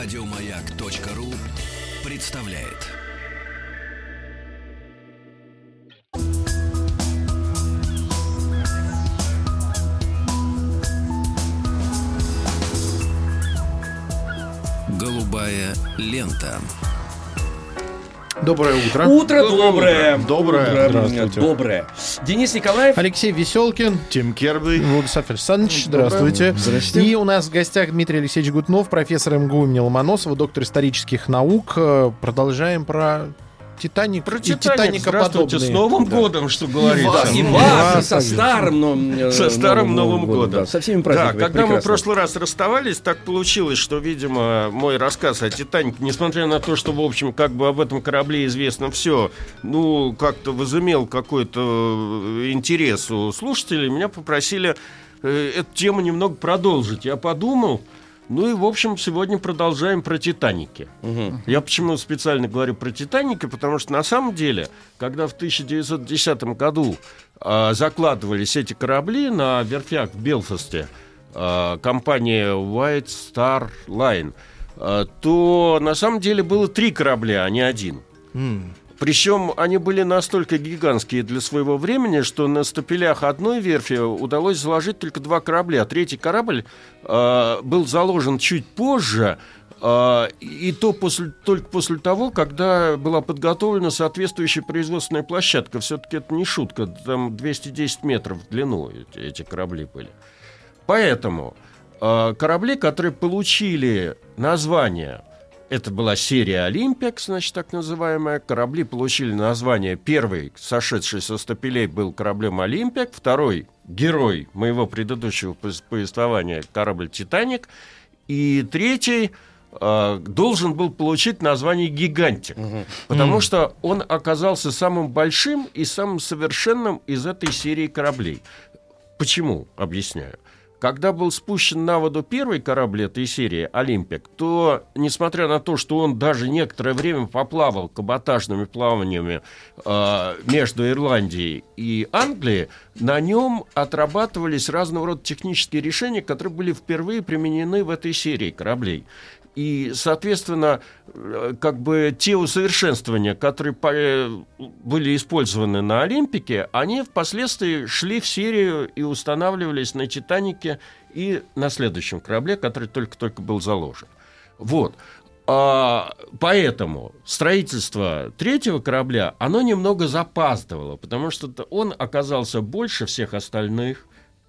Радиомаяк.ру представляет. Голубая лента. Доброе утро. Утро доброе. Доброе. Утро Здравствуйте. доброе. Денис Николаев. Алексей Веселкин, Тим Керби. Владислав Александрович, здравствуйте. Здрасте. И у нас в гостях Дмитрий Алексеевич Гутнов, профессор МГУ имени Ломоносова, доктор исторических наук. Э, Продолжаем про Титаник Про и Титаник. Здравствуйте, Титаникоподобные. с Новым годом, что говорится. Да, и вас, вас и со старым но- э, Со старым Новым годом. да, со всеми Да, праздниками. когда мы в прекрасно. прошлый раз расставались, так получилось, что, видимо, мой рассказ о Титанике, несмотря на то, что, в общем, как бы об этом корабле известно все, ну, как-то возымел какой-то э, интерес у слушателей, меня попросили э, эту тему немного продолжить. Я подумал, ну и, в общем, сегодня продолжаем про Титаники. Мгм. Я почему специально говорю про Титаники, потому что на самом деле, когда в 1910 году а, закладывались эти корабли на верфях в Белфасте, а, компания White Star Line, а, то на самом деле было три корабля, а не один. Причем они были настолько гигантские для своего времени, что на стапелях одной верфи удалось заложить только два корабля. Третий корабль э, был заложен чуть позже, э, и то после, только после того, когда была подготовлена соответствующая производственная площадка. Все-таки это не шутка, там 210 метров в длину эти, эти корабли были. Поэтому э, корабли, которые получили название, это была серия Олимпик, значит, так называемая. Корабли получили название. Первый, сошедший со стапелей, был кораблем Олимпик. Второй, герой моего предыдущего повествования, корабль Титаник. И третий э, должен был получить название Гигантик. Потому что он оказался самым большим и самым совершенным из этой серии кораблей. Почему? Объясняю. Когда был спущен на воду первый корабль этой серии «Олимпик», то, несмотря на то, что он даже некоторое время поплавал каботажными плаваниями э, между Ирландией и Англией, на нем отрабатывались разного рода технические решения, которые были впервые применены в этой серии кораблей. И, соответственно, э, как бы те усовершенствования, которые э, были использованы на Олимпике, они впоследствии шли в серию и устанавливались на Титанике и на следующем корабле, который только-только был заложен. Вот. А, поэтому строительство третьего корабля, оно немного запаздывало, потому что он оказался больше всех остальных,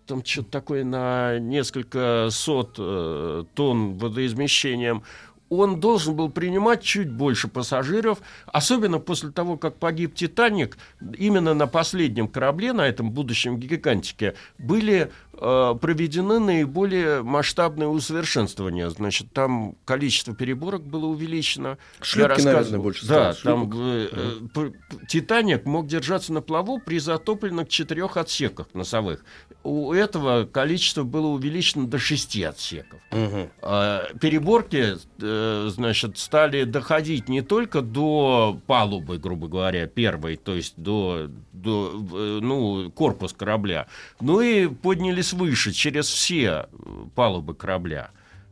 там что-то такое на несколько сот э, тонн водоизмещением. Он должен был принимать чуть больше пассажиров, особенно после того, как погиб «Титаник». Именно на последнем корабле, на этом будущем гигантике, были э, проведены наиболее масштабные усовершенствования. Значит, там количество переборок было увеличено. Шлюпки, наверное, больше Да, там э, э, «Титаник» мог держаться на плаву при затопленных четырех отсеках носовых. У этого количество было увеличено до шести отсеков. Мгм. А, переборки, э, значит, стали доходить не только до палубы, грубо говоря, первой, то есть до, до э, ну, корпус корабля, но и поднялись выше через все э, палубы корабля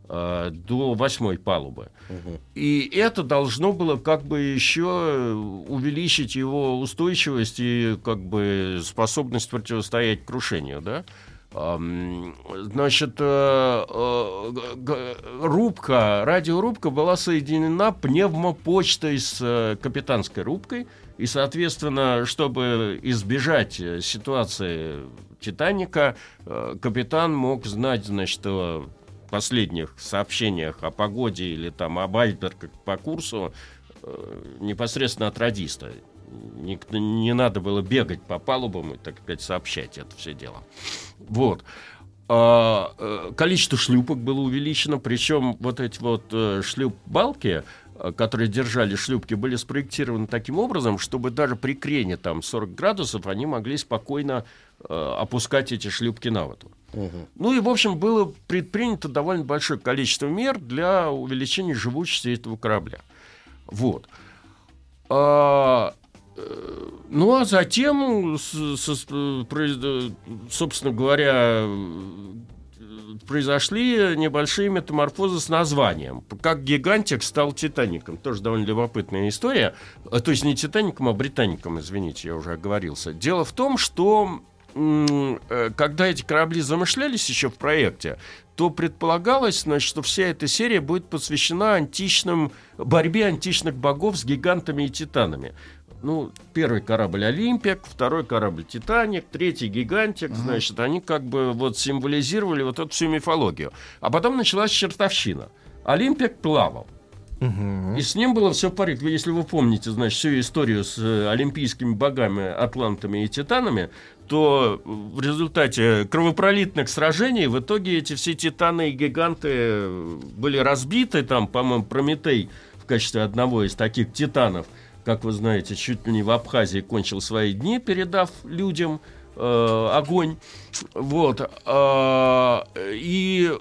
э, до восьмой палубы. И это должно было как бы еще увеличить его устойчивость и как бы способность противостоять крушению, да? Значит, э, э, рубка, радиорубка была соединена пневмопочтой с э, капитанской рубкой. И, соответственно, чтобы избежать ситуации Титаника, капитан мог знать, значит, о последних сообщениях о погоде или там об айсбергах по курсу непосредственно от радиста. Ник- Не надо было бегать по палубам и, так сказать, сообщать это все дело. Вот. А, э, количество шлюпок было увеличено, причем вот эти вот э, шлюп-балки, э, которые держали шлюпки, были спроектированы таким образом, чтобы даже при крене там 40 градусов они могли спокойно э, опускать эти шлюпки на воду. Ну и, в общем, было предпринято довольно большое количество мер для увеличения живучести этого корабля. Вот. А, ну, а затем, собственно говоря, произошли небольшие метаморфозы с названием. Как гигантик стал Титаником. Тоже довольно любопытная история. А, То есть не Титаником, а Британиком, извините, я уже оговорился. Дело в том, что э, когда эти корабли замышлялись еще в проекте, то предполагалось, значит, что вся эта серия будет посвящена античным борьбе античных богов с гигантами и титанами. Ну, первый корабль Олимпик, второй корабль Титаник, третий Гигантик, значит, они как бы вот символизировали вот эту всю мифологию. А потом началась чертовщина. Олимпик плавал. И с ним было все в порядке. Если вы помните, значит, всю историю с э, олимпийскими богами, атлантами и титанами, то в результате кровопролитных сражений в итоге эти все титаны и гиганты э, были разбиты. Там, по-моему, Прометей в качестве одного из таких титанов, как вы знаете, чуть ли не в Абхазии кончил свои дни, передав людям э, огонь. Вот. А, и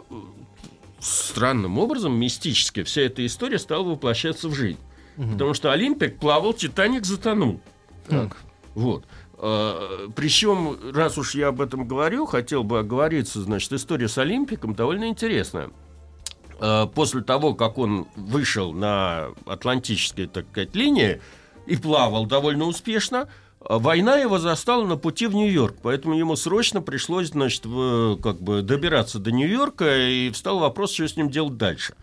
странным образом, мистически, вся эта история стала воплощаться в жизнь. Потому что Олимпик плавал, Титаник затонул. Так. Вот. А, Причем, раз уж я об этом говорю, хотел бы оговориться, значит, история с Олимпиком довольно интересная. А, После того, как он вышел на Атлантической, так сказать, линии и плавал довольно успешно, а война его застала на пути в Нью-Йорк, поэтому ему срочно пришлось, значит, в- как бы добираться до Нью-Йорка, и встал вопрос, что с ним делать дальше.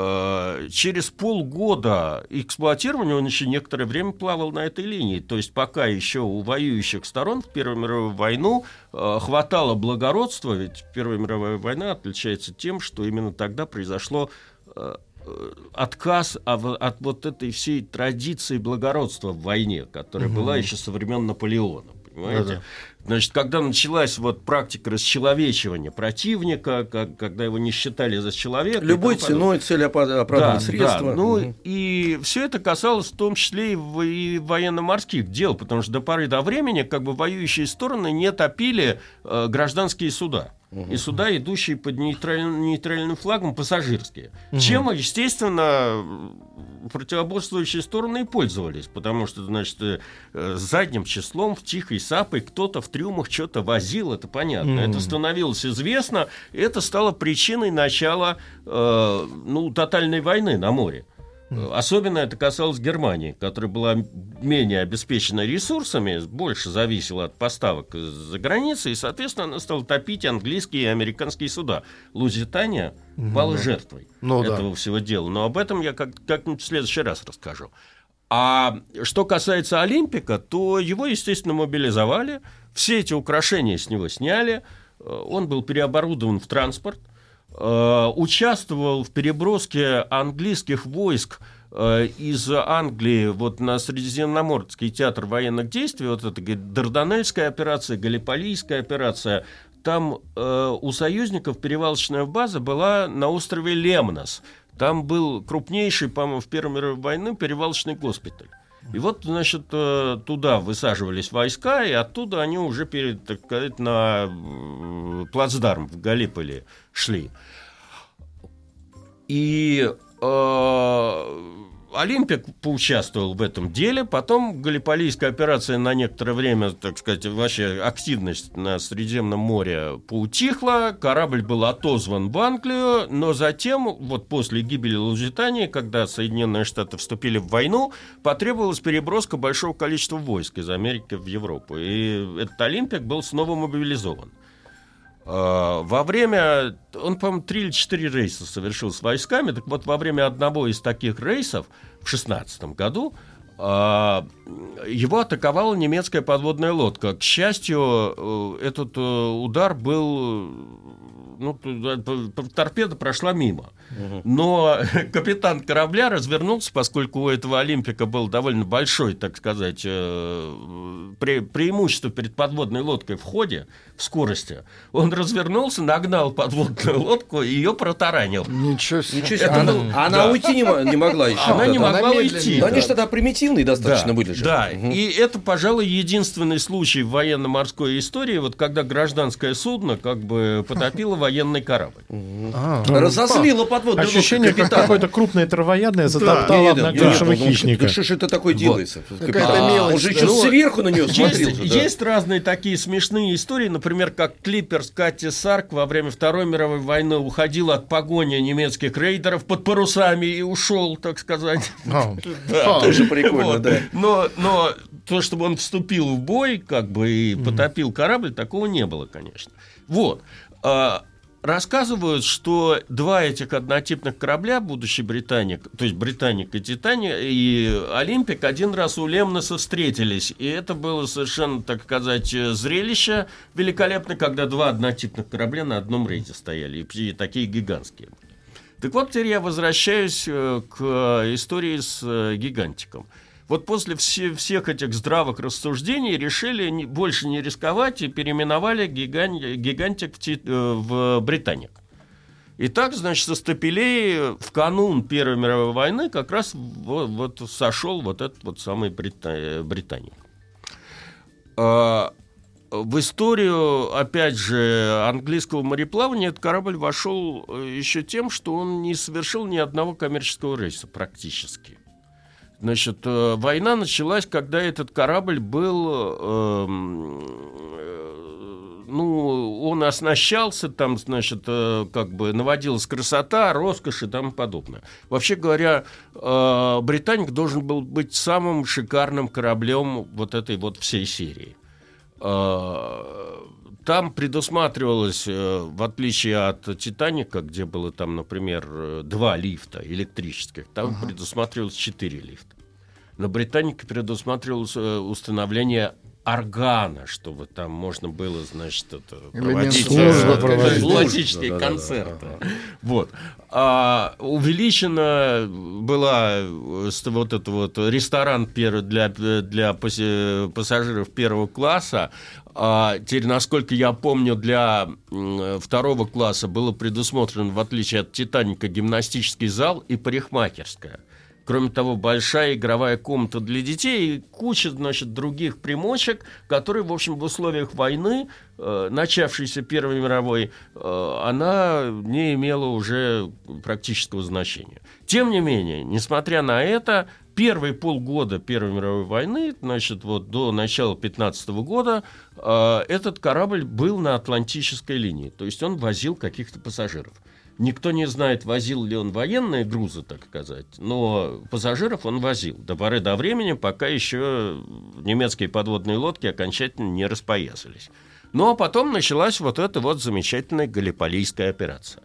Э, Через полгода эксплуатирования он еще некоторое время плавал на этой линии. То есть пока еще у воюющих сторон в Первую мировую войну э, хватало благородства, ведь Первая мировая война отличается тем, что именно тогда произошло э, отказ от вот этой всей традиции благородства в войне, которая была еще со времен Наполеона. Понимаете? Да-да. Значит, когда началась вот практика расчеловечивания противника, как- когда его не считали за человека. Любой ценой цель оправдывает Да, средства. да. Ну Мгм. и все это касалось в том числе и военно-морских дел, потому что до поры до времени как бы воюющие стороны не топили э, гражданские суда. И суда, идущие под нейтральным, нейтральным флагом, пассажирские. Чем, естественно, противоборствующие стороны и пользовались, потому что, значит, э, задним числом в тихой сапой кто-то в трюмах что-то возил, это понятно. Это становилось известно, это стало причиной начала э, ну, тотальной войны на море. Особенно это касалось Германии, которая была менее обеспечена ресурсами, больше зависела от поставок из-за границы, и, соответственно, она стала топить английские и американские суда. Лузитания пала жертвой Ну да. этого всего дела. Но об этом я как- как-нибудь в следующий раз расскажу. А что касается Олимпика, то его, естественно, мобилизовали, все эти украшения с него сняли, э, он был переоборудован в транспорт, участвовал в переброске английских войск э, из Англии вот на Средиземноморский театр военных действий, вот это говорит, Дарданельская операция, Галиполийская операция, там э, у союзников перевалочная база была на острове Лемнос. Там был крупнейший, по-моему, в Первой мировой войне перевалочный госпиталь. И вот, значит, э, туда высаживались войска, и оттуда они уже, перед, так сказать, на э, плацдарм в Галиполи шли. И э, Олимпик поучаствовал в этом деле, потом Галиполийская операция на некоторое время, так сказать, вообще активность на Средиземном море поутихла, корабль был отозван в Англию, но затем, вот после гибели Лузитании, когда Соединенные Штаты вступили в войну, потребовалась переброска большого количества войск из Америки в Европу, и этот Олимпик был снова мобилизован. А, Во время, он, по-моему, три или четыре рейса совершил с войсками. Так вот, во время одного из таких рейсов в 16 году а, его атаковала немецкая подводная лодка. К счастью, э, этот э, удар был... Ну, торпеда прошла мимо. Но капитан корабля развернулся, поскольку у этого Олимпика был довольно большой, так сказать, э, пре- преимущество перед подводной лодкой в ходе, в скорости. Он развернулся, нагнал подводную лодку и ее протаранил. Ничего себе. Ничего себе. Это Она, был- она да. уйти не, не могла еще. Она Да, не да. могла медленнее. уйти. Да они же тогда примитивные достаточно да, были же. Да, Мгм. и это, пожалуй, единственный случай в военно-морской истории, вот когда гражданское судно как бы потопило военный корабль. А, Разозлило подводную Ощущение, как какое-то крупное травоядное затоптало не, не, хищника. Да что ж это такое делается? Какая-то мелочь, Он же да. еще Ну, сверху на нее смотрел. Есть, да. разные такие смешные истории, например, как клипер с Катти Сарк во время Второй мировой войны уходил от погони немецких рейдеров под парусами и ушел, так сказать. А, Да. Тоже прикольно, Вот. да. Но, но то, чтобы он вступил в бой, как бы и потопил корабль, такого не было, конечно. Вот. А, Рассказывают, что два этих однотипных корабля, будущий Британик, то есть Британик и Титаник, и Олимпик один раз у Лемноса встретились. И это было совершенно, так сказать, зрелище великолепно, когда два однотипных корабля на одном рейде стояли, и такие гигантские. Так вот, теперь я возвращаюсь э, к истории с э, гигантиком. Вот после все- всех этих здравых рассуждений решили не- больше не рисковать и переименовали гиган- гигантик в, э, в Британик. И так, значит, со стапелей в канун Первой мировой войны как раз во- вот, сошел вот этот вот самый Брита- Британик. А, в историю, опять же, английского мореплавания этот корабль вошел э, еще тем, что он не совершил ни одного коммерческого рейса практически. Значит, э, война началась, когда этот корабль был, эм, э, ну, он оснащался, там, значит, э, как бы наводилась красота, роскошь и тому подобное. Вообще говоря, э, Британик должен был быть самым шикарным кораблем вот этой вот всей серии. Э, Там предусматривалось, э, в отличие от Титаника, где было там, например, э, два лифта электрических, там предусматривалось четыре лифта. На Британике предусматривалось э, установление органа, чтобы там можно было, значит, это, проводить службы э, концерты. Вот. А увеличена была э, вот этот вот ресторан для, для паси- пассажиров первого класса. А теперь, насколько я помню, для второго класса было предусмотрено, в отличие от «Титаника», гимнастический зал и парикмахерская. Кроме того, большая игровая комната для детей и куча, значит, других примочек, которые, в общем, в условиях войны, э, начавшейся Первой мировой, э, она не имела уже практического значения. Тем не менее, несмотря на это, первые полгода Первой мировой войны, значит, вот до начала 15 года, э, этот корабль был на Атлантической линии, то есть он возил каких-то пассажиров. Никто не знает, возил ли он военные грузы, так сказать, но пассажиров он возил до поры до времени, пока еще немецкие подводные лодки окончательно не распоясались. Ну а потом началась вот эта вот замечательная Галиполийская операция.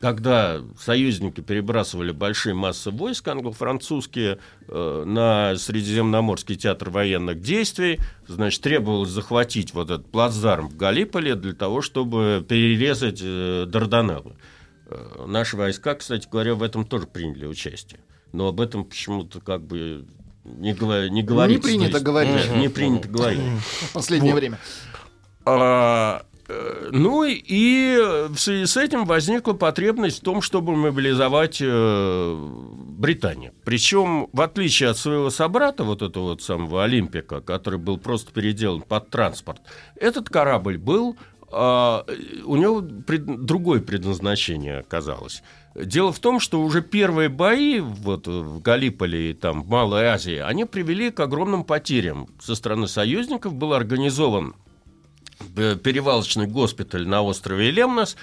Когда союзники перебрасывали большие массы войск англо-французские э, на Средиземноморский театр военных действий, значит, требовалось захватить вот этот плацдарм в Галиполе для того, чтобы перерезать э, Дарданеллы. Э, Наши войска, кстати говоря, в этом тоже приняли участие. Но об этом почему-то как бы не, говор- не говорится. принято То есть, говорить. Не принято говорить. в последнее Вот. время. А, э, ну и в связи с этим возникла потребность в том, чтобы мобилизовать э, Британию. Причем, в отличие от своего собрата, вот этого вот самого Олимпика, который был просто переделан под транспорт, этот корабль был а, у него пред- другое предназначение оказалось. Дело в том, что уже первые бои вот, в Галиполе и там, в Малой Азии, они привели к огромным потерям. Со стороны союзников был организован э, перевалочный госпиталь на острове Лемнос,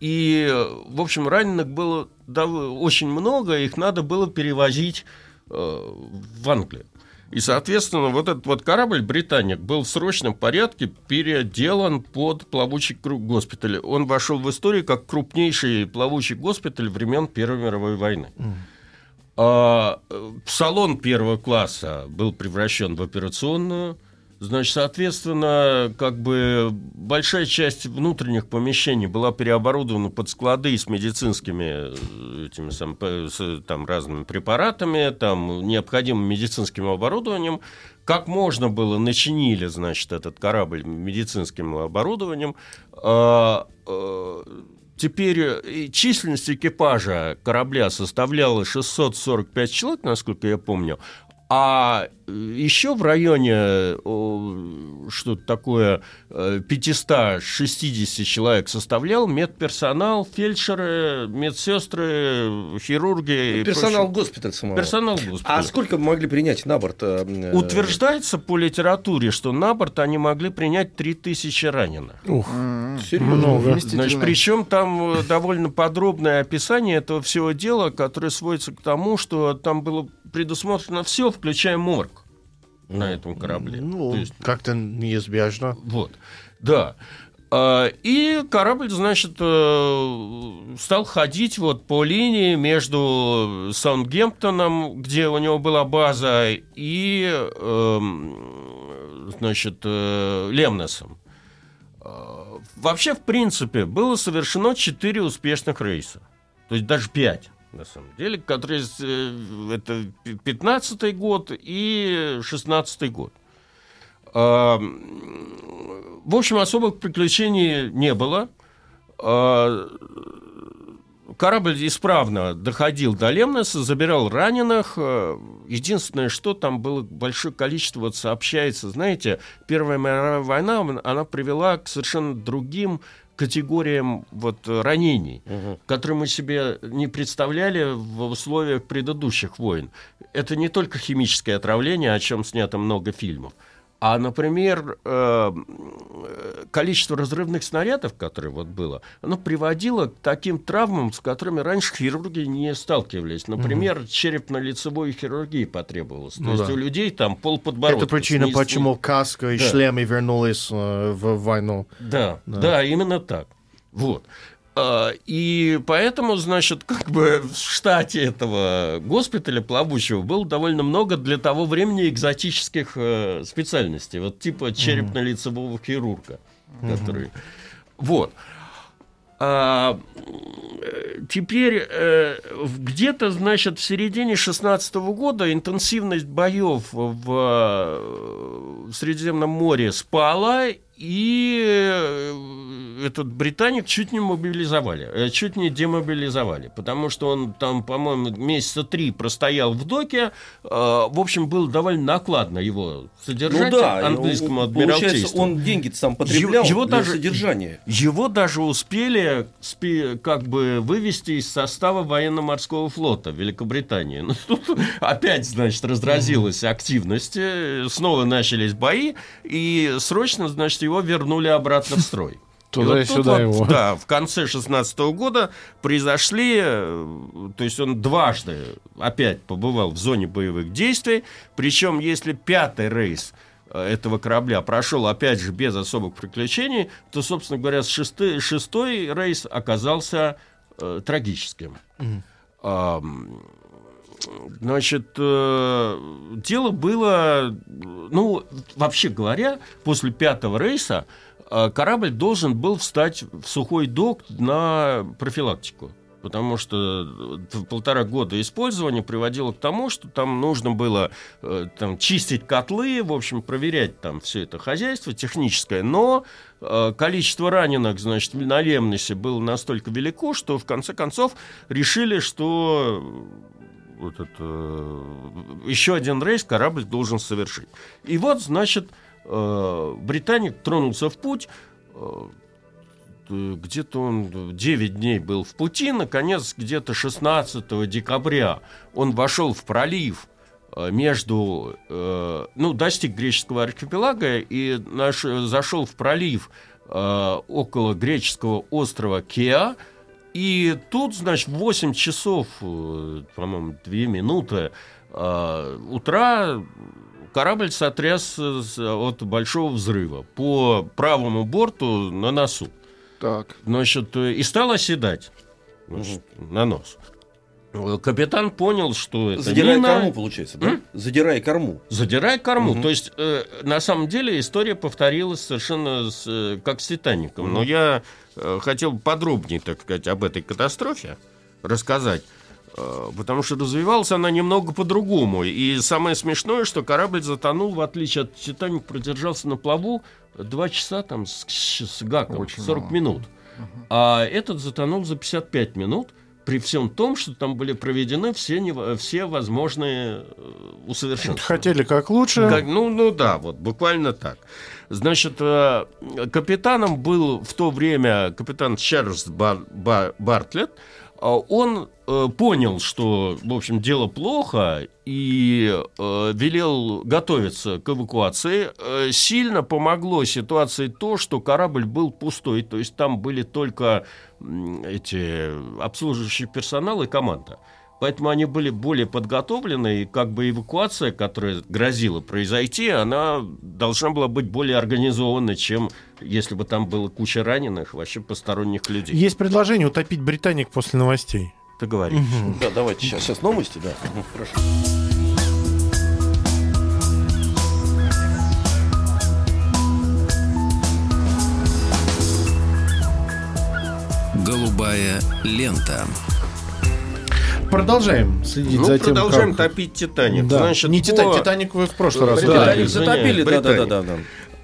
и, в общем, раненых было очень много, их надо было перевозить э, в Англию. И, соответственно, вот этот вот корабль «Британик» был в срочном порядке переделан под плавучий госпиталь. Он вошел в историю как крупнейший плавучий госпиталь времен Первой мировой войны. А, э, салон первого класса был превращен в операционную. Значит, соответственно, как бы большая часть внутренних помещений была переоборудована под склады с медицинскими э, этими сам- с, там, разными препаратами, там, необходимым медицинским оборудованием. Как можно было, начинили, значит, этот корабль медицинским оборудованием. А, э, Теперь э, численность экипажа корабля составляла 645 человек, насколько я помню, А еще в районе что-то такое 560 человек составлял медперсонал, фельдшеры, медсестры, хирурги. Персонал госпиталя самого. Персонал госпиталя. А сколько могли принять на борт? Э, Утверждается по литературе, что на борт они могли принять 3000 раненых. Ух, серьезно. Много. Значит, причем там э, довольно подробное описание этого всего дела, которое сводится к тому, что там было предусмотрено все, включая морг на этом корабле. Ну, есть, как-то неизбежно. Вот, да. А, и корабль, значит, э, стал ходить вот по линии между Саундгемптоном, где у него была база, и, эм, значит, э, Лемнесом. А, вообще, в принципе, было совершено четыре успешных рейса. То есть даже пять на самом деле, которые э, это 15 год и 16 год. А, в общем, особых приключений не было. А, корабль исправно доходил до Лемноса, забирал раненых. А, единственное, что там было большое количество, вот сообщается, знаете, Первая мировая война, она привела к совершенно другим категориям вот, ранений, угу. которые мы себе не представляли в условиях предыдущих войн. Это не только химическое отравление, о чем снято много фильмов. А, например, э, количество разрывных снарядов, которые вот было, оно приводило к таким травмам, с которыми раньше хирурги не сталкивались. Например, угу. черепно-лицевой хирургии потребовалось. Ну, То да. есть у людей там пол подбородка. Это причина, снизу. почему каска и да. шлемы вернулись э, в войну. Да, да, да, именно так. Вот. А, и поэтому, значит, как бы в штате этого госпиталя плавучего было довольно много для того времени экзотических э, специальностей, вот типа черепно-лицевого хирурга, который... Вот. А, теперь э, где-то, значит, в середине 16 года интенсивность боев в, в Средиземном море спала, и э, этот британик чуть не мобилизовали, э, чуть не демобилизовали, потому что он там, по-моему, месяца три простоял в доке. Э, в общем, было довольно накладно его содержать ну, да, английскому адмиралтейству. он деньги сам потреблял его, для даже, содержания. Его даже успели как бы вывести из состава военно-морского флота Великобритании. Ну, тут опять, значит, разразилась активность, снова начались бои, и срочно, значит, его вернули обратно в строй. Туда и, вот сюда вот, его. Да, в конце 16 года произошли, э, то есть он дважды опять побывал в зоне боевых действий, причем если пятый рейс э, этого корабля прошел, опять же, без особых приключений, то, собственно говоря, шестой, шестой рейс оказался э, трагическим. Mm. А, Значит, э, дело было, ну, вообще говоря, после пятого рейса э, корабль должен был встать в сухой док на профилактику. Потому что э, полтора года использования приводило к тому, что там нужно было там, чистить котлы, в общем, проверять там все это хозяйство техническое. Но количество раненых, значит, на Лемносе было настолько велико, что в конце концов решили, что вот это, э, еще один рейс корабль должен совершить. И вот, значит, э, британик тронулся в путь, э, где-то он 9 дней был в пути, наконец, где-то 16 декабря он вошел в пролив между, ну, достиг греческого архипелага и наш, зашел в пролив около греческого острова Кеа, и тут, значит, в 8 часов, э, по-моему, 2 минуты э, утра корабль сотряс от большого взрыва по правому борту на носу. Так. Значит, э, и стал оседать значит, угу. на нос. Капитан понял, что это Задирая мина... корму, получается, да? М? Задирая корму. Задирая корму. Угу. То есть, э, на самом деле, история повторилась совершенно с, э, как с Титаником. Угу. Но я э, хотел подробнее, так сказать, об этой катастрофе рассказать. Э, потому что развивалась она немного по-другому. И самое смешное, что корабль затонул, в отличие от Титаника, продержался на плаву два часа там с, с гаком, Очень 40 мало. минут. Угу. А этот затонул за 55 минут. при всем том, что там были проведены все, все возможные э, усовершенствования. Хотели как лучше. Как, ну, ну да, вот буквально так. Значит, э, капитаном был в то время капитан Чарльз Бар, Бар, Бартлетт. А он э, понял, что, в общем, дело плохо, и э, велел готовиться к эвакуации. Э, сильно помогло ситуации то, что корабль был пустой, то есть там были только эти обслуживающий персонал и команда. Поэтому они были более подготовлены, и как бы эвакуация, которая грозила произойти, она должна была быть более организованной, чем если бы там было куча раненых, вообще посторонних людей. Есть предложение утопить Британик после новостей. Ты говоришь. Угу. Да, давайте сейчас, сейчас новости, да. Хорошо. Голубая лента. Продолжаем следить ну, за тем, продолжаем как... топить Титаник. Да. Значит, Не Титаник, по... Титаник вы в прошлый раз. Да, Титаник затопили, да, да, да, да.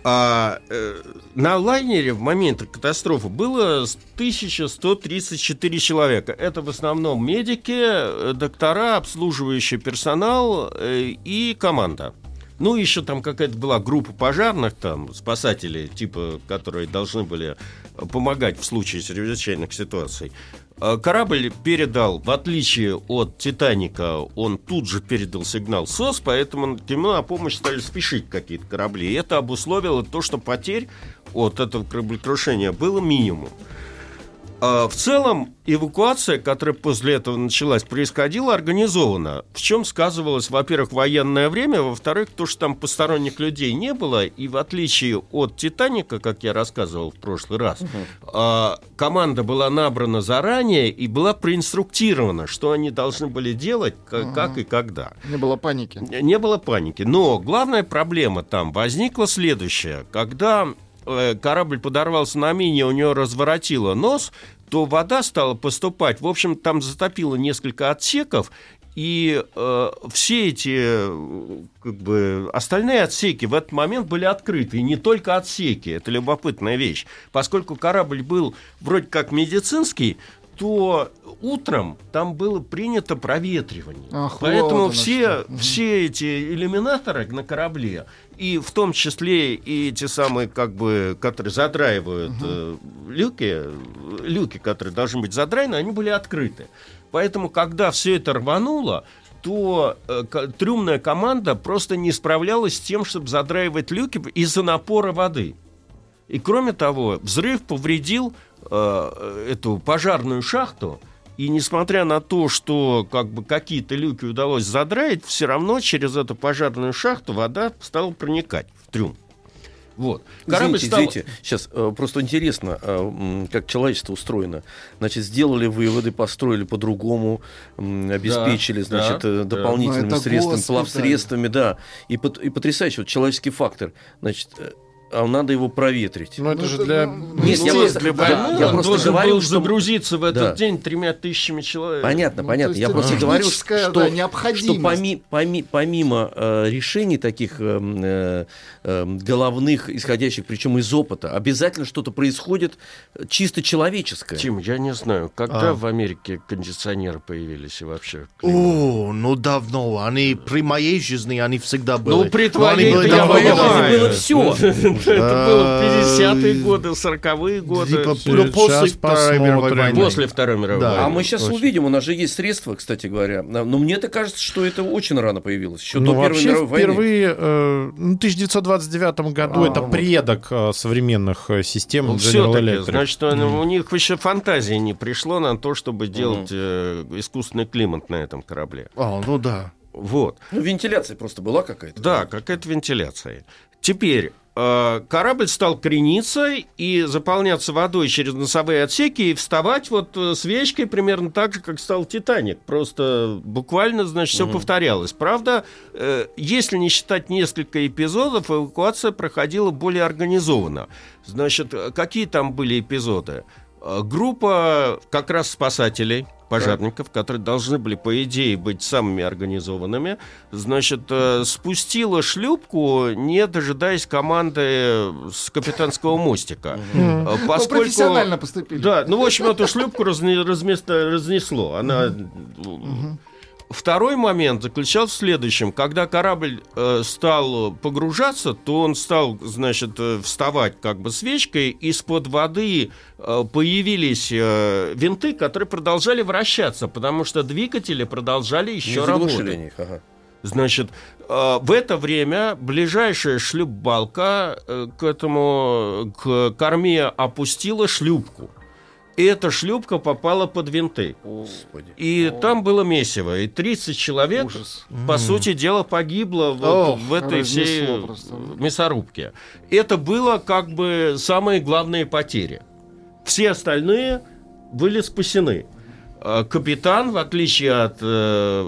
А, э, на лайнере в момент катастрофы было 1134 человека. Это в основном медики, э, доктора, обслуживающий персонал э, и команда. Ну, еще там какая-то была группа пожарных, там, спасателей, типа, которые должны были помогать в случае чрезвычайных ситуаций. А корабль передал, в отличие от «Титаника», он тут же передал сигнал СОС, поэтому ему на помощь стали спешить какие-то корабли. И это обусловило то, что потерь от этого кораблекрушения было минимум. А, в целом, эвакуация, которая после этого началась, происходила организованно. В чем сказывалось, во-первых, военное время, во-вторых, то, что там посторонних людей не было, и в отличие от «Титаника», как я рассказывал в прошлый раз, угу. команда была набрана заранее и была проинструктирована, что они должны были делать, как, угу. как и когда. Не было паники. Не было паники. Но главная проблема там возникла следующая. Когда корабль подорвался на мине, у него разворотило нос, то вода стала поступать. В общем, там затопило несколько отсеков, и э, все эти как бы, остальные отсеки в этот момент были открыты. И не только отсеки, это любопытная вещь. Поскольку корабль был вроде как медицинский, то утром там было принято проветривание. Ах, Поэтому все, все эти иллюминаторы на корабле, и в том числе и те самые, как бы, которые задраивают угу. э, люки, люки, которые должны быть задраены, они были открыты. Поэтому, когда все это рвануло, то э, трюмная команда просто не справлялась с тем, чтобы задраивать люки из-за напора воды. И кроме того, взрыв повредил э, эту пожарную шахту, и несмотря на то, что как бы какие-то люки удалось задраить, все равно через эту пожарную шахту вода стала проникать в трюм. Вот. Корабль извините, стал... извините, сейчас э, просто интересно, э, как человечество устроено. Значит, сделали выводы, построили по-другому, э, обеспечили, да, значит, да, э, дополнительными да. средствами, плавсредствами, да. И, и потрясающий вот, человеческий фактор. Значит, а надо его проветрить. Ну, это ну, же для... Нет, я просто, для да, я просто говорю, что... загрузиться в этот да. день тремя тысячами человек. Понятно, ну, понятно. Я просто говорю, что, да, что поми, поми, помимо э, решений таких э, э, головных, исходящих, причем из опыта, обязательно что-то происходит чисто человеческое. Тим, я не знаю, когда а. в Америке кондиционеры появились и вообще? О, ну давно. Они при моей жизни, они всегда были. Ну, при твоей, я понимаю. было все. Это было 50-е годы, 40-е годы. Типа, ну, после Второй мировой войны. После Второй мировой войны. А мы сейчас увидим, у нас же есть средства, кстати говоря. Но мне-то кажется, что это очень рано появилось, еще до ну, Первой мировой войны. впервые э, в 1929 году это предок э, современных э, систем ну, Все-таки, значит, у них еще фантазии не пришло на то, чтобы делать искусственный климат на этом корабле. А, ну да. Вот. Ну, вентиляция просто была какая-то. Да, какая-то вентиляция. Теперь корабль стал крениться и заполняться водой через носовые отсеки и вставать вот э, свечкой примерно так же, как стал «Титаник». Просто буквально, значит, все угу. повторялось. Правда, э, если не считать несколько эпизодов, эвакуация проходила более организованно. Значит, какие там были эпизоды? Э, группа как раз спасателей, пожарников, которые должны были, по идее, быть самыми организованными, значит, э, спустила шлюпку, не дожидаясь команды с капитанского мостика. Э, поскольку... Ну, профессионально поступили. Да, ну, в общем, эту шлюпку разнесло. Она... Второй момент заключался в следующем. Когда корабль э, стал погружаться, то он стал, значит, э, вставать как бы свечкой. Из-под воды э, появились э, винты, которые продолжали вращаться, потому что двигатели продолжали еще Не работать. Них, ага. Значит, э, в это время ближайшая шлюпбалка э, к этому к корме опустила шлюпку. И эта шлюпка попала под винты. Господи. И О. там было месиво. И 30 человек, Ужас. по сути дела, погибло вот О, в этой всей просто. мясорубке. Это было как бы самые главные потери. Все остальные были спасены. А капитан, в отличие от э,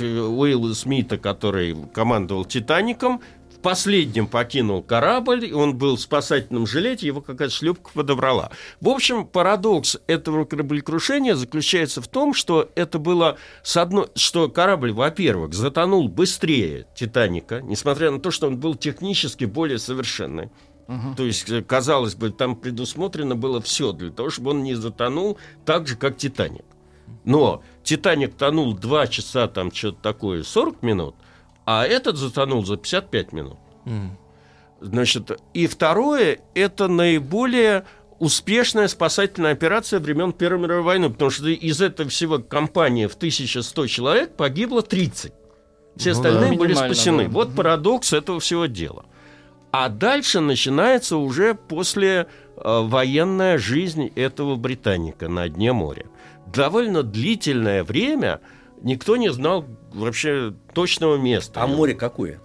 Уилла Смита, который командовал «Титаником», последним покинул корабль, он был в спасательном жилете, его какая-то шлюпка подобрала. В общем, парадокс этого кораблекрушения заключается в том, что это было с одной, что корабль, во-первых, затонул быстрее Титаника, несмотря на то, что он был технически более совершенный. Угу. То есть, э, казалось бы, там предусмотрено было все для того, чтобы он не затонул так же, как Титаник. Но Титаник тонул 2 часа, там что-то такое, 40 минут – а этот затонул за 55 минут. Mm. Значит, и второе, это наиболее успешная спасательная операция времен Первой мировой войны, потому что из этого всего компании в 1100 человек погибло 30. Все ну, остальные да, были спасены. Да. Вот парадокс этого всего дела. А дальше начинается уже после э, военная жизнь этого британика на дне моря. Довольно длительное время никто не знал вообще точного места. А море какое?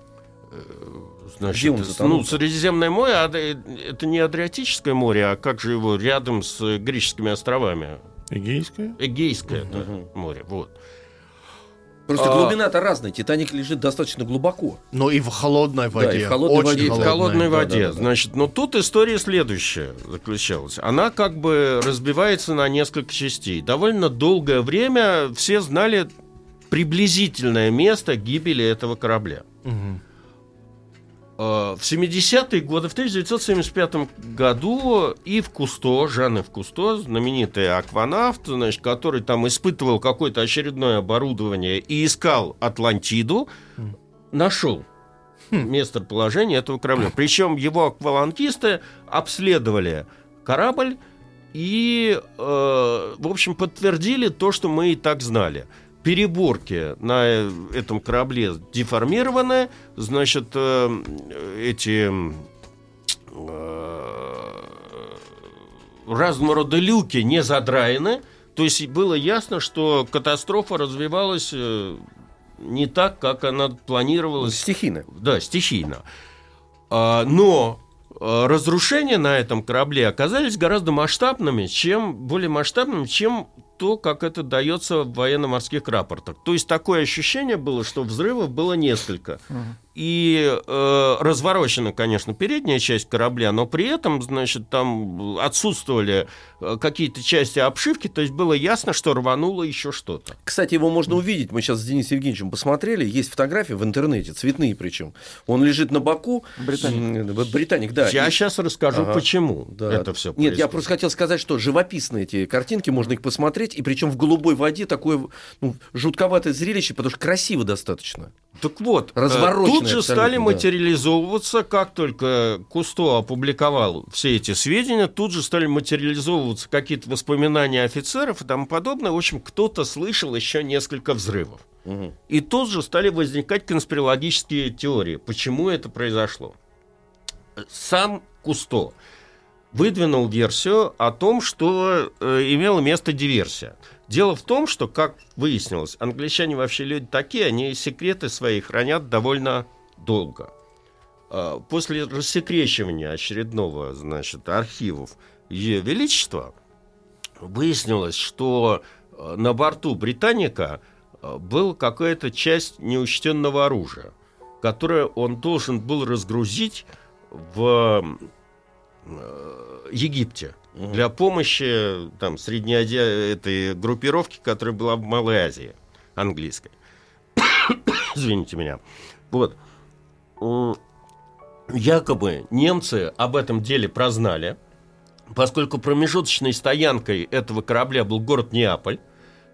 Э, значит, ну, Средиземное море, а это не Адриатическое море, а как же его рядом с греческими островами? Эгейское? Эгейское да, море, вот. Просто а... глубина-то разная. Титаник лежит достаточно глубоко. Но и в холодной воде. Да, и в холодной Очень воде. И в холодной воде. Да, да, да. Значит, но тут история следующая заключалась. Она как бы разбивается на несколько частей. Довольно долгое время все знали приблизительное место гибели этого корабля. Угу. В 70-е годы, в 1975 году и в Кусто, Жанны в Кусто, знаменитый акванавт, значит, который там испытывал какое-то очередное оборудование и искал Атлантиду, mm. нашел mm. местоположение этого корабля. Причем его аквалангисты обследовали корабль и, э, в общем, подтвердили то, что мы и так знали – переборки на этом корабле деформированы, значит, э, эти э, разного рода люки не задраены, то есть было ясно, что катастрофа развивалась э, не так, как она планировалась. Стихийно. Да, стихийно. А, но разрушения на этом корабле оказались гораздо масштабными, чем более масштабными, чем то, как это дается в военно-морских рапортах. То есть такое ощущение было, что взрывов было несколько. Угу и э, разворочена, конечно, передняя часть корабля, но при этом, значит, там отсутствовали э, какие-то части обшивки, то есть было ясно, что рвануло еще что-то. Кстати, его можно увидеть, мы сейчас с Денисом Евгеньевичем посмотрели, есть фотографии в интернете, цветные причем. Он лежит на боку. Британик. Британик, да. Я и... сейчас расскажу, ага. почему да. это все Нет, я просто хотел сказать, что живописные эти картинки, можно их посмотреть, и причем в голубой воде такое ну, жутковатое зрелище, потому что красиво достаточно. Так вот, э, развороченное тут же стали да. материализовываться, как только Кусто опубликовал все эти сведения, тут же стали материализовываться какие-то воспоминания офицеров и тому подобное. В общем, кто-то слышал еще несколько взрывов. Угу. И тут же стали возникать конспирологические теории, почему это произошло. Сам Кусто выдвинул версию о том, что э, имела место диверсия. Дело в том, что, как выяснилось, англичане вообще люди такие, они секреты свои хранят довольно долго. А, после рассекречивания очередного, значит, архивов Ее Величества выяснилось, что а, на борту Британика а, была какая-то часть неучтенного оружия, которое он должен был разгрузить в Египте. для помощи там, средней этой группировки, которая была в Малой Азии, английской. Извините меня. Вот. Якобы немцы об этом деле прознали, поскольку промежуточной стоянкой этого корабля был город Неаполь,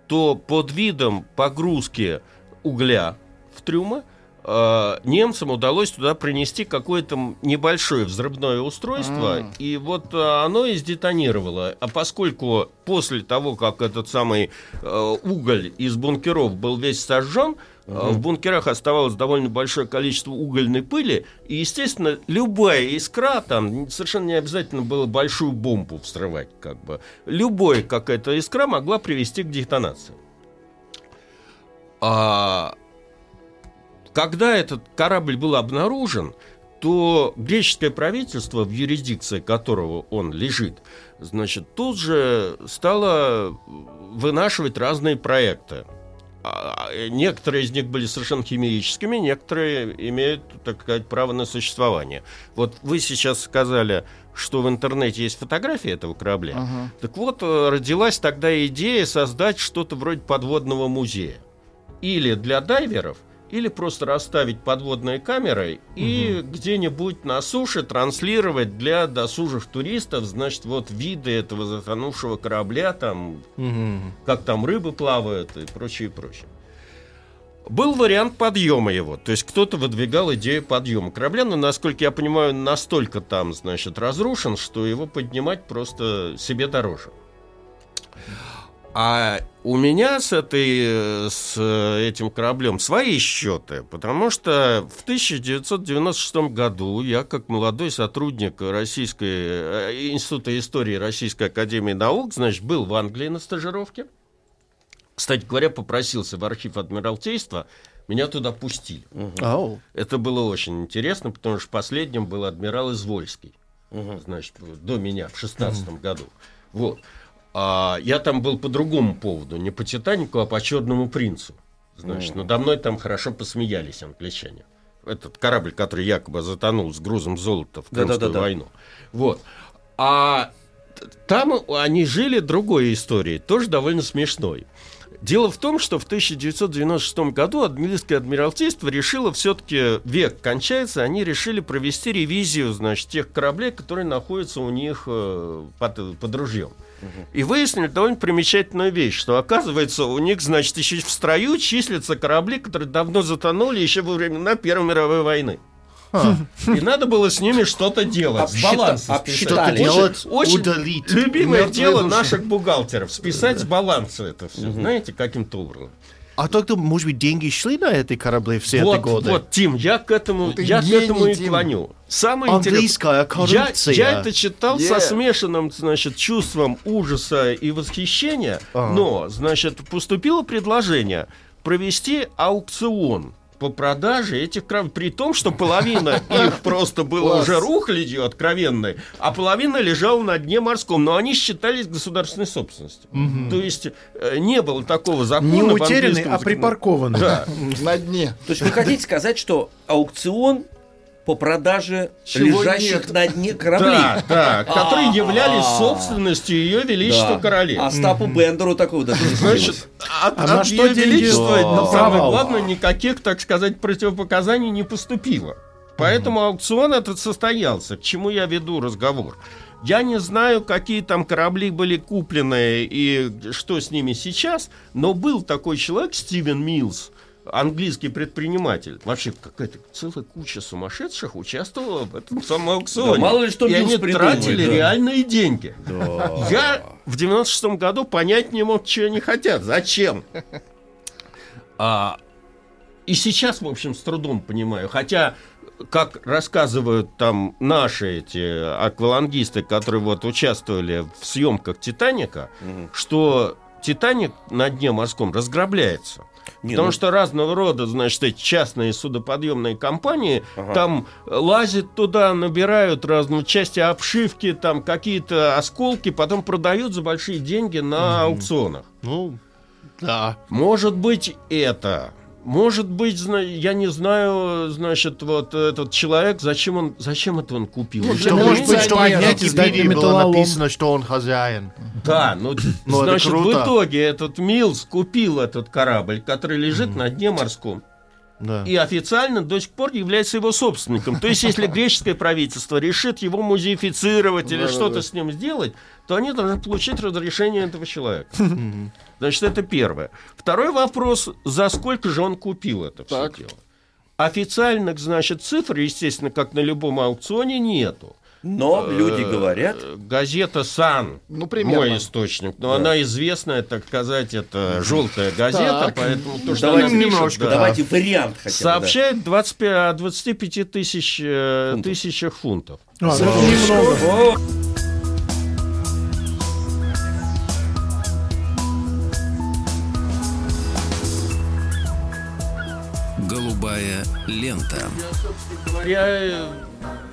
то под видом погрузки угля в трюмы э, немцам удалось туда принести какое-то небольшое взрывное устройство, mm. и вот э, оно и сдетонировало. А поскольку после того, как этот самый э, уголь из бункеров был весь сожжен, Угу. В бункерах оставалось довольно большое количество угольной пыли, и, естественно, любая искра, там совершенно не обязательно было большую бомбу взрывать, как бы. Любая какая-то искра могла привести к детонации. А когда этот корабль был обнаружен, то греческое правительство, в юрисдикции которого он лежит, значит, тут же стало вынашивать разные проекты. А, а, некоторые из них были совершенно химическими, некоторые имеют, так сказать, право на существование. Вот вы сейчас сказали, что в интернете есть фотографии этого корабля. Uh-huh. Так вот, э, родилась тогда идея создать что-то вроде подводного музея. Или для дайверов – или просто расставить подводные камеры и угу. где-нибудь на суше транслировать для досужих туристов, значит, вот виды этого затонувшего корабля, там, угу. как там рыбы плавают и прочее, прочее. Был вариант подъема его, то есть кто-то выдвигал идею подъема корабля, но, насколько я понимаю, настолько там, значит, разрушен, что его поднимать просто себе дороже. А у меня с, этой, с этим кораблем свои счеты, потому что в 1996 году я, как молодой сотрудник Российской, э, Института истории Российской Академии Наук, значит, был в Англии на стажировке. Кстати говоря, попросился в архив Адмиралтейства, меня туда пустили. Угу. Это было очень интересно, потому что последним был адмирал Извольский, угу. значит, до меня в 16 угу. году. Вот. А я там был по другому поводу, не по Титанику, а по Черному принцу. Значит, надо мной там хорошо посмеялись англичане. Этот корабль, который якобы затонул с грузом золота в Крымскую да, да, да, войну. Вот. А там они жили другой историей, тоже довольно смешной. Дело в том, что в 1996 году английское адмиралтейство решило все-таки, век кончается, они решили провести ревизию, значит, тех кораблей, которые находятся у них э, под, под ружьем. И выяснили довольно примечательную вещь, что оказывается у них, значит, еще в строю числятся корабли, которые давно затонули еще во времена Первой мировой войны. А. И надо было с ними что-то делать, с балансом Что-то делать, очень удалить. Любимое дело наших бухгалтеров, списать с баланса это все, знаете, каким-то образом. А тогда, может быть, деньги шли на эти корабли все вот, эти годы? Вот, Тим, я к этому, Ты я гений, к этому и Тим. клоню. Самое Английская коррупция. Я, я это читал yeah. со смешанным, значит, чувством ужаса и восхищения, uh-huh. но, значит, поступило предложение провести аукцион по продаже этих крав, при том, что половина их просто была уже рухлядью откровенной, а половина лежала на дне морском, но они считались государственной собственностью. То есть э, не было такого закона. Не утерянный, а припаркованный. Да. На дне. То есть вы хотите сказать, что аукцион по продаже Чего лежащих нет? на дне кораблей. Да, да, которые а. являлись собственностью ее величества королей. А Стапу Бендеру такого даже не Значит, от, а от ее величества, но самое главное, никаких, так сказать, противопоказаний не поступило. Поэтому аукцион этот состоялся. К чему я веду разговор? Я не знаю, какие там корабли были куплены и что с ними сейчас, но был такой человек, Стивен Милс, английский предприниматель, вообще какая-то целая куча сумасшедших участвовала в этом самом аукционе. Да, мало ли что и они тратили да. реальные деньги. Да. Я в 96-м году понять не мог, чего они хотят, зачем. А, и сейчас, в общем, с трудом понимаю. Хотя, как рассказывают там наши эти аквалангисты, которые вот участвовали в съемках «Титаника», угу. что «Титаник» на дне морском разграбляется. Не, Потому ну... что разного рода, значит, эти частные судоподъемные компании ага. там лазят туда, набирают разные части обшивки, там какие-то осколки, потом продают за большие деньги на mm. аукционах. Ну, да. Может быть, это Может быть, я не знаю, значит, вот этот человек, зачем он, зачем это он купил? Ну, что, может быть, что поднять и сдать было написано, что он хозяин. Да, ну, ну значит, в итоге этот Милс купил этот корабль, который лежит mm. на дне морском. Да. И официально до сих пор является его собственником. То есть, если греческое правительство решит его музеифицировать или что-то с ним сделать, то они должны получить разрешение этого человека. Значит, это первое. Второй вопрос, за сколько же он купил это все дело? Официальных, значит, цифр, естественно, как на любом аукционе, нету. Но люди э, говорят... Газета «Сан» ну, мой источник. Но да. она известная, так сказать, это желтая газета, так. поэтому то, что давайте, она пишет, да. давайте вариант хотя бы. Сообщает да. 25, о 25 тысяч, э, фунтов. тысячах фунтов. А, это немного. Лента. Я, говоря,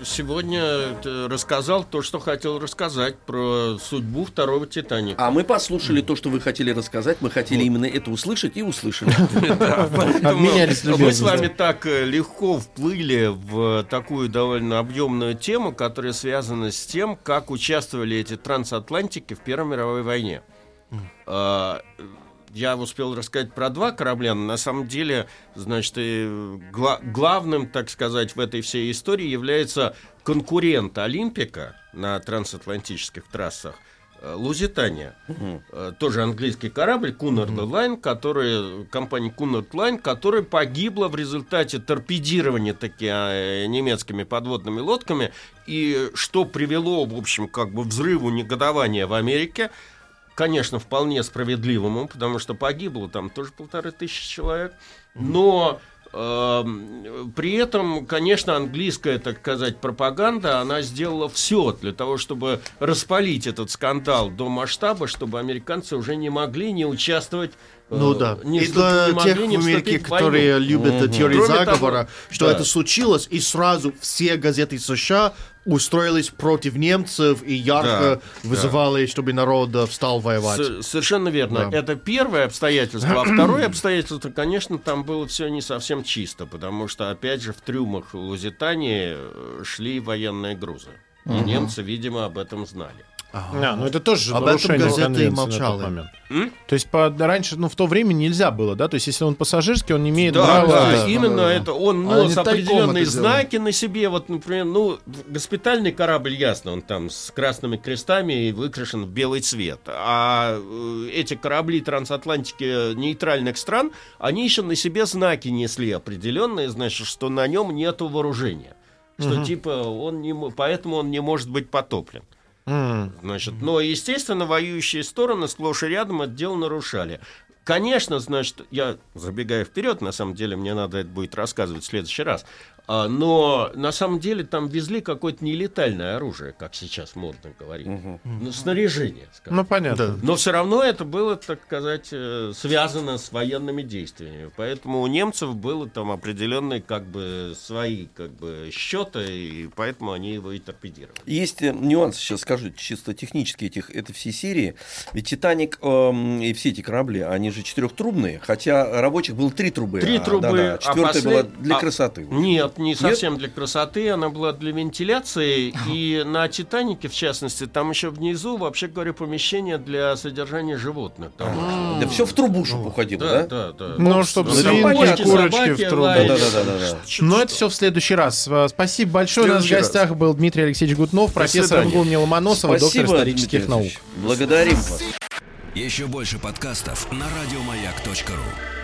сегодня рассказал то, что хотел рассказать про судьбу второго Титаника. А мы послушали то, что вы хотели рассказать. Мы хотели именно это услышать и услышали. Мы с вами так э, легко вплыли в такую довольно объемную тему, которая связана с тем, как участвовали эти трансатлантики в Первой мировой войне я успел рассказать про два корабля, но на самом деле, значит, гла- главным, так сказать, в этой всей истории является конкурент Олимпика на трансатлантических трассах э, Лузитания. Угу. Тоже английский корабль Cunard угу. Line, который, компания Cunard Line, которая погибла в результате торпедирования таки а, немецкими подводными лодками, и что привело, в общем, как бы взрыву негодования в Америке, конечно, вполне справедливому, потому что погибло там тоже полторы тысячи человек, но э, при этом, конечно, английская, так сказать, пропаганда, она сделала все для того, чтобы распалить этот скандал до масштаба, чтобы американцы уже не могли не участвовать ну э, да. Не, и для не тех в Америке, которые любят угу. теории Кроме заговора, того, что да. это случилось, и сразу все газеты США устроились против немцев и ярко да, вызывали, да. чтобы народ э, встал воевать. С совершенно верно. Да. Это первое обстоятельство. А второе обстоятельство, конечно, там было все не совсем чисто, потому что, опять же, в трюмах Лузитании э, шли военные грузы. И угу. немцы, видимо, об этом знали. Ага. Да, ну это тоже Об этом газеты и молчала. То есть по, раньше, ну в то время нельзя было, да? То есть если он пассажирский, он не имеет да, права... Да, да, именно да, это. Он а определенные знаки на себе. Вот, например, ну, госпитальный корабль, ясно, он там с красными крестами и выкрашен в белый цвет. А э, эти корабли трансатлантики нейтральных стран, они еще на себе знаки несли определенные, значит, что на нем нету вооружения. Что угу. типа он не... Поэтому он не может быть потоплен. Значит, но, естественно, воюющие стороны сплошь и рядом это дело нарушали. Конечно, значит, я забегая вперед, на самом деле мне надо это будет рассказывать в следующий раз. А, но на самом деле там везли какое-то нелетальное оружие, как сейчас модно говорить. Угу. Ну, снаряжение. Скажем. Ну, понятно. Но все равно это было, так сказать, э, связано с военными действиями. Поэтому у немцев было там определенные как бы свои как бы счеты, и поэтому они его и торпедировали. Есть э, нюанс, сейчас скажу, чисто технически этих, этой всей серии. Ведь «Титаник» эм, и все эти корабли, они же четырехтрубные, хотя рабочих было три трубы. Три а, трубы. Да, да, четвертая а послед... была для а, красоты. Нет, не совсем Нет? для красоты, она была для вентиляции. И на Титанике, в частности, там еще внизу, вообще говоря, помещение для содержания животных. Там да все в трубу, чтобы уходило, да? Да, да. Ну, чтобы свинки, курочки в трубу. Да, да, да, да. Но это все в следующий раз. Спасибо большое. У нас в гостях был Дмитрий Алексеевич Гутнов, профессор МГУ Ломоносова, доктор исторических наук. Благодарим вас. Еще больше подкастов на радиомаяк.ру